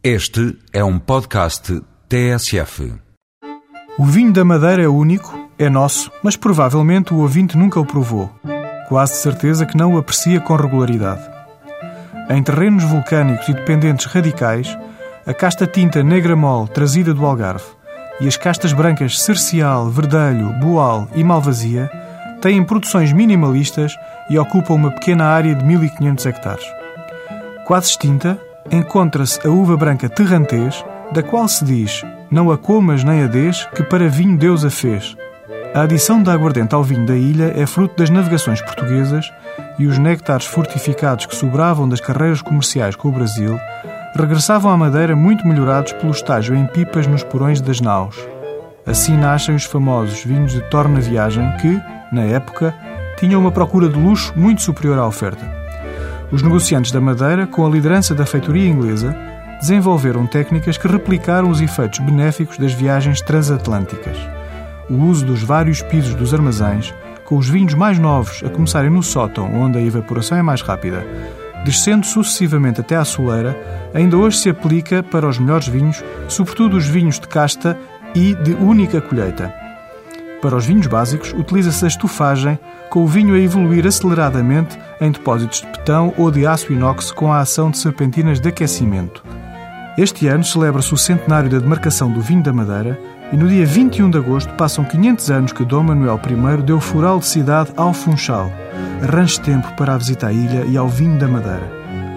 Este é um podcast TSF. O vinho da Madeira é único, é nosso, mas provavelmente o ouvinte nunca o provou. Quase de certeza que não o aprecia com regularidade. Em terrenos vulcânicos e dependentes radicais, a casta tinta negra mole trazida do Algarve e as castas brancas Cercial, Verdelho, Boal e Malvasia têm produções minimalistas e ocupam uma pequena área de 1500 hectares. Quase extinta, encontra-se a uva branca terrantês, da qual se diz: Não a comas nem a des, que para vinho Deus a fez. A adição da aguardente ao vinho da ilha é fruto das navegações portuguesas e os néctares fortificados que sobravam das carreiras comerciais com o Brasil regressavam à Madeira muito melhorados pelo estágio em pipas nos porões das naus. Assim nascem os famosos vinhos de torna viagem que, na época, tinham uma procura de luxo muito superior à oferta. Os negociantes da Madeira, com a liderança da feitoria inglesa, desenvolveram técnicas que replicaram os efeitos benéficos das viagens transatlânticas. O uso dos vários pisos dos armazéns, com os vinhos mais novos a começarem no sótão, onde a evaporação é mais rápida, descendo sucessivamente até à soleira, ainda hoje se aplica para os melhores vinhos, sobretudo os vinhos de casta e de única colheita. Para os vinhos básicos, utiliza-se a estufagem, com o vinho a evoluir aceleradamente em depósitos de betão ou de aço inox com a ação de serpentinas de aquecimento. Este ano celebra-se o centenário da demarcação do vinho da Madeira e no dia 21 de agosto passam 500 anos que Dom Manuel I deu fural de cidade ao Funchal. Arranje tempo para a visita à ilha e ao vinho da Madeira.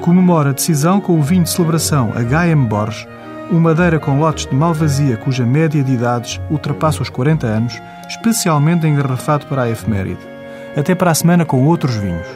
Comemora a decisão com o vinho de celebração H.M. Borges, uma madeira com lotes de malvasia cuja média de idades ultrapassa os 40 anos, especialmente engarrafado para a efeméride. Até para a semana com outros vinhos.